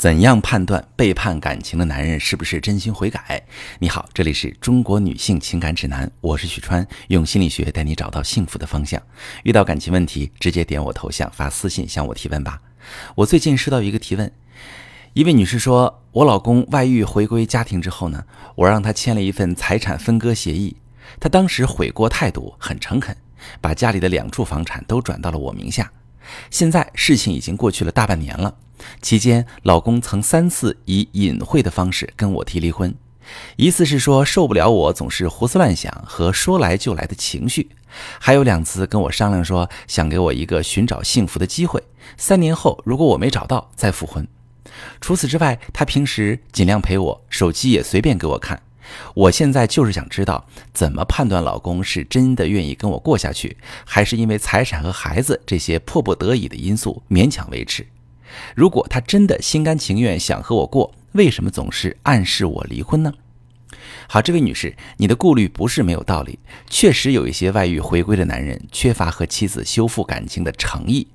怎样判断背叛感情的男人是不是真心悔改？你好，这里是中国女性情感指南，我是许川，用心理学带你找到幸福的方向。遇到感情问题，直接点我头像发私信向我提问吧。我最近收到一个提问，一位女士说，我老公外遇回归家庭之后呢，我让他签了一份财产分割协议，他当时悔过态度很诚恳，把家里的两处房产都转到了我名下。现在事情已经过去了大半年了。期间，老公曾三次以隐晦的方式跟我提离婚，一次是说受不了我总是胡思乱想和说来就来的情绪，还有两次跟我商量说想给我一个寻找幸福的机会，三年后如果我没找到再复婚。除此之外，他平时尽量陪我，手机也随便给我看。我现在就是想知道，怎么判断老公是真的愿意跟我过下去，还是因为财产和孩子这些迫不得已的因素勉强维持。如果他真的心甘情愿想和我过，为什么总是暗示我离婚呢？好，这位女士，你的顾虑不是没有道理。确实有一些外遇回归的男人缺乏和妻子修复感情的诚意，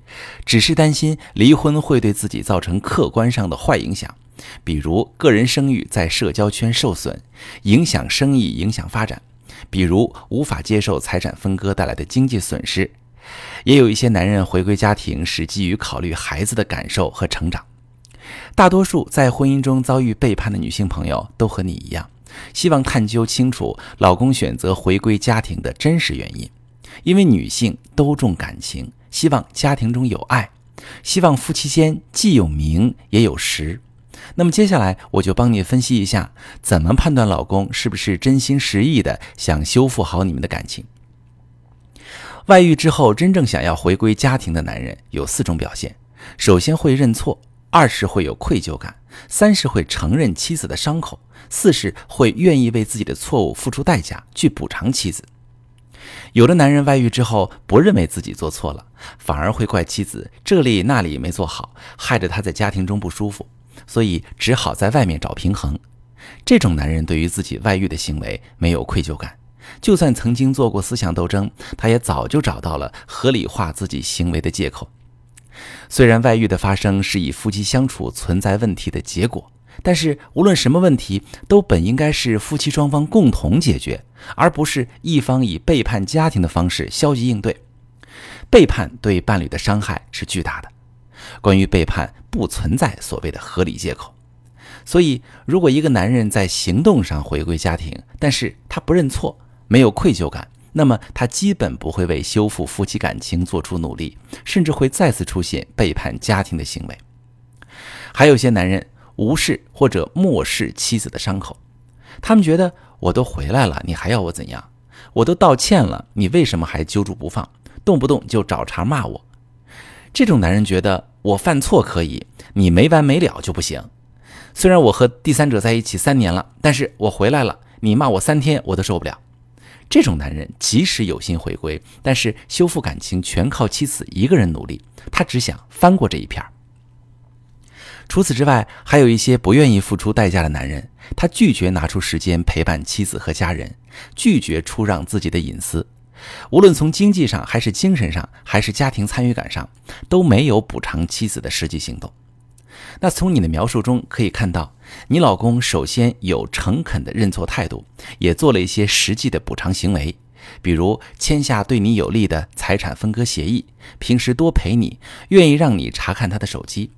只是担心离婚会对自己造成客观上的坏影响，比如个人声誉在社交圈受损，影响生意、影响发展；比如无法接受财产分割带来的经济损失。也有一些男人回归家庭是基于考虑孩子的感受和成长。大多数在婚姻中遭遇背叛的女性朋友都和你一样，希望探究清楚老公选择回归家庭的真实原因。因为女性都重感情，希望家庭中有爱，希望夫妻间既有名也有实。那么接下来我就帮你分析一下，怎么判断老公是不是真心实意的想修复好你们的感情。外遇之后，真正想要回归家庭的男人有四种表现：首先会认错，二是会有愧疚感，三是会承认妻子的伤口，四是会愿意为自己的错误付出代价去补偿妻子。有的男人外遇之后不认为自己做错了，反而会怪妻子这里那里没做好，害得他在家庭中不舒服，所以只好在外面找平衡。这种男人对于自己外遇的行为没有愧疚感。就算曾经做过思想斗争，他也早就找到了合理化自己行为的借口。虽然外遇的发生是以夫妻相处存在问题的结果，但是无论什么问题，都本应该是夫妻双方共同解决，而不是一方以背叛家庭的方式消极应对。背叛对伴侣的伤害是巨大的。关于背叛，不存在所谓的合理借口。所以，如果一个男人在行动上回归家庭，但是他不认错，没有愧疚感，那么他基本不会为修复夫妻感情做出努力，甚至会再次出现背叛家庭的行为。还有些男人无视或者漠视妻子的伤口，他们觉得我都回来了，你还要我怎样？我都道歉了，你为什么还揪住不放？动不动就找茬骂我？这种男人觉得我犯错可以，你没完没了就不行。虽然我和第三者在一起三年了，但是我回来了，你骂我三天我都受不了。这种男人即使有心回归，但是修复感情全靠妻子一个人努力，他只想翻过这一片除此之外，还有一些不愿意付出代价的男人，他拒绝拿出时间陪伴妻子和家人，拒绝出让自己的隐私，无论从经济上还是精神上，还是家庭参与感上，都没有补偿妻子的实际行动。那从你的描述中可以看到，你老公首先有诚恳的认错态度，也做了一些实际的补偿行为，比如签下对你有利的财产分割协议，平时多陪你，愿意让你查看他的手机。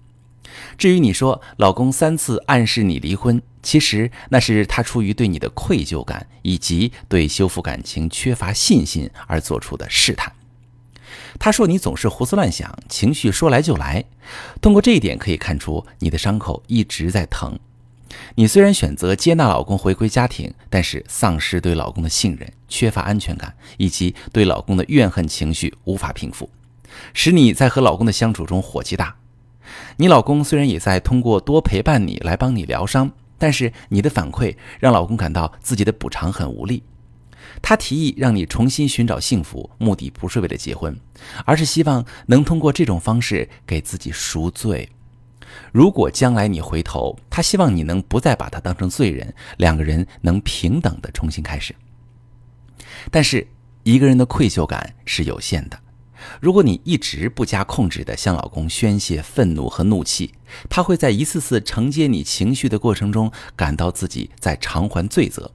至于你说老公三次暗示你离婚，其实那是他出于对你的愧疚感以及对修复感情缺乏信心而做出的试探。他说：“你总是胡思乱想，情绪说来就来。通过这一点可以看出，你的伤口一直在疼。你虽然选择接纳老公回归家庭，但是丧失对老公的信任，缺乏安全感，以及对老公的怨恨情绪无法平复，使你在和老公的相处中火气大。你老公虽然也在通过多陪伴你来帮你疗伤，但是你的反馈让老公感到自己的补偿很无力。”他提议让你重新寻找幸福，目的不是为了结婚，而是希望能通过这种方式给自己赎罪。如果将来你回头，他希望你能不再把他当成罪人，两个人能平等的重新开始。但是一个人的愧疚感是有限的，如果你一直不加控制地向老公宣泄愤怒和怒气，他会在一次次承接你情绪的过程中，感到自己在偿还罪责。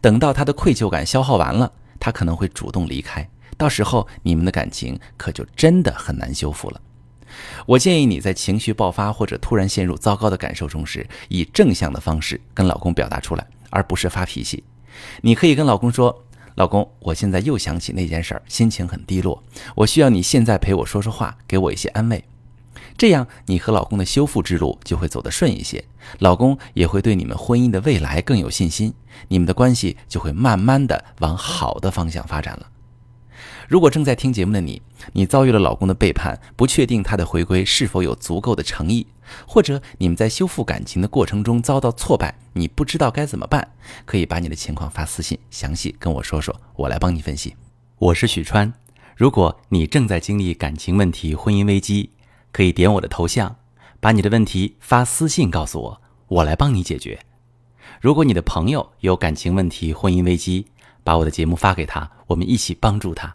等到他的愧疚感消耗完了，他可能会主动离开。到时候你们的感情可就真的很难修复了。我建议你在情绪爆发或者突然陷入糟糕的感受中时，以正向的方式跟老公表达出来，而不是发脾气。你可以跟老公说：“老公，我现在又想起那件事儿，心情很低落，我需要你现在陪我说说话，给我一些安慰。”这样，你和老公的修复之路就会走得顺一些，老公也会对你们婚姻的未来更有信心，你们的关系就会慢慢的往好的方向发展了。如果正在听节目的你，你遭遇了老公的背叛，不确定他的回归是否有足够的诚意，或者你们在修复感情的过程中遭到挫败，你不知道该怎么办，可以把你的情况发私信，详细跟我说说，我来帮你分析。我是许川，如果你正在经历感情问题、婚姻危机，可以点我的头像，把你的问题发私信告诉我，我来帮你解决。如果你的朋友有感情问题、婚姻危机，把我的节目发给他，我们一起帮助他。